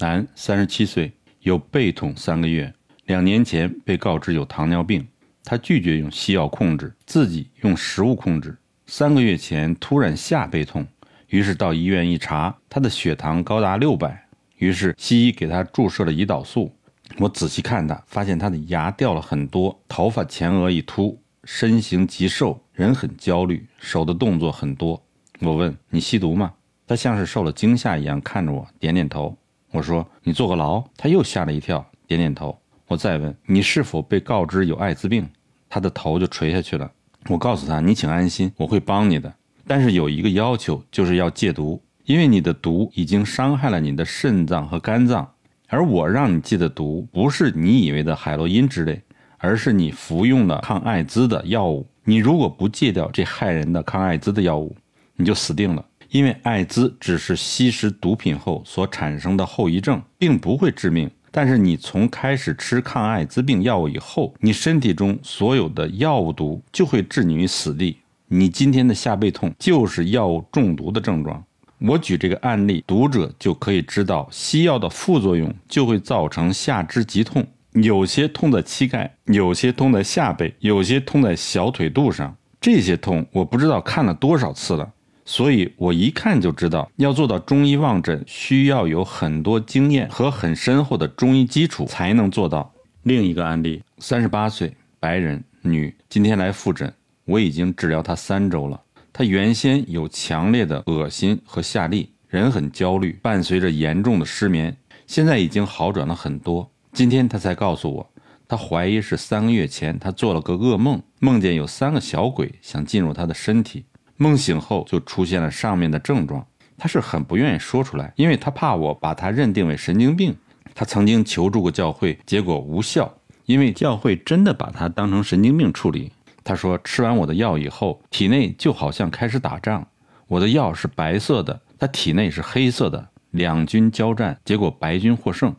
男，三十七岁，有背痛三个月，两年前被告知有糖尿病，他拒绝用西药控制，自己用食物控制。三个月前突然下背痛，于是到医院一查，他的血糖高达六百，于是西医给他注射了胰岛素。我仔细看他，发现他的牙掉了很多，头发前额一秃，身形极瘦，人很焦虑，手的动作很多。我问你吸毒吗？他像是受了惊吓一样看着我，点点头。我说：“你坐过牢？”他又吓了一跳，点点头。我再问：“你是否被告知有艾滋病？”他的头就垂下去了。我告诉他：“你请安心，我会帮你的。但是有一个要求，就是要戒毒，因为你的毒已经伤害了你的肾脏和肝脏。而我让你戒的毒，不是你以为的海洛因之类，而是你服用了抗艾滋的药物。你如果不戒掉这害人的抗艾滋的药物，你就死定了。”因为艾滋只是吸食毒品后所产生的后遗症，并不会致命。但是你从开始吃抗艾滋病药物以后，你身体中所有的药物毒就会置你于死地。你今天的下背痛就是药物中毒的症状。我举这个案例，读者就可以知道西药的副作用就会造成下肢疾痛，有些痛在膝盖，有些痛在下背，有些痛在小腿肚上。这些痛我不知道看了多少次了。所以我一看就知道，要做到中医望诊，需要有很多经验和很深厚的中医基础才能做到。另一个案例，三十八岁，白人女，今天来复诊，我已经治疗她三周了。她原先有强烈的恶心和下痢，人很焦虑，伴随着严重的失眠，现在已经好转了很多。今天她才告诉我，她怀疑是三个月前她做了个噩梦，梦见有三个小鬼想进入她的身体。梦醒后就出现了上面的症状，他是很不愿意说出来，因为他怕我把他认定为神经病。他曾经求助过教会，结果无效，因为教会真的把他当成神经病处理。他说吃完我的药以后，体内就好像开始打仗，我的药是白色的，他体内是黑色的，两军交战，结果白军获胜，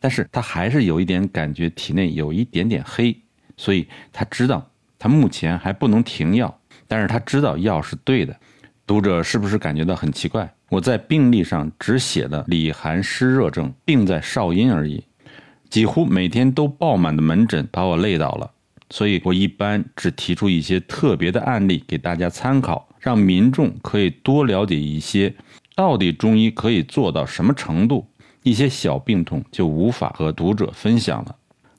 但是他还是有一点感觉体内有一点点黑，所以他知道他目前还不能停药。但是他知道药是对的，读者是不是感觉到很奇怪？我在病历上只写了里寒湿热症，病在少阴而已，几乎每天都爆满的门诊把我累倒了。所以我一般只提出一些特别的案例给大家参考，让民众可以多了解一些，到底中医可以做到什么程度。一些小病痛就无法和读者分享了。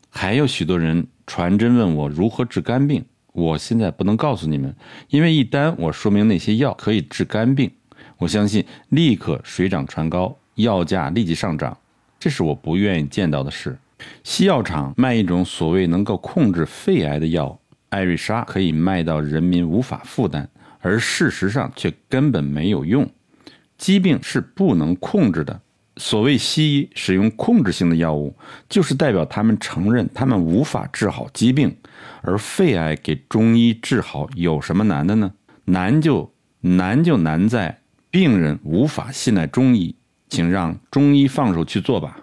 还有许多人传真问我如何治肝病。我现在不能告诉你们，因为一旦我说明那些药可以治肝病，我相信立刻水涨船高，药价立即上涨，这是我不愿意见到的事。西药厂卖一种所谓能够控制肺癌的药，艾瑞莎可以卖到人民无法负担，而事实上却根本没有用。疾病是不能控制的。所谓西医使用控制性的药物，就是代表他们承认他们无法治好疾病。而肺癌给中医治好有什么难的呢？难就难就难在病人无法信赖中医，请让中医放手去做吧。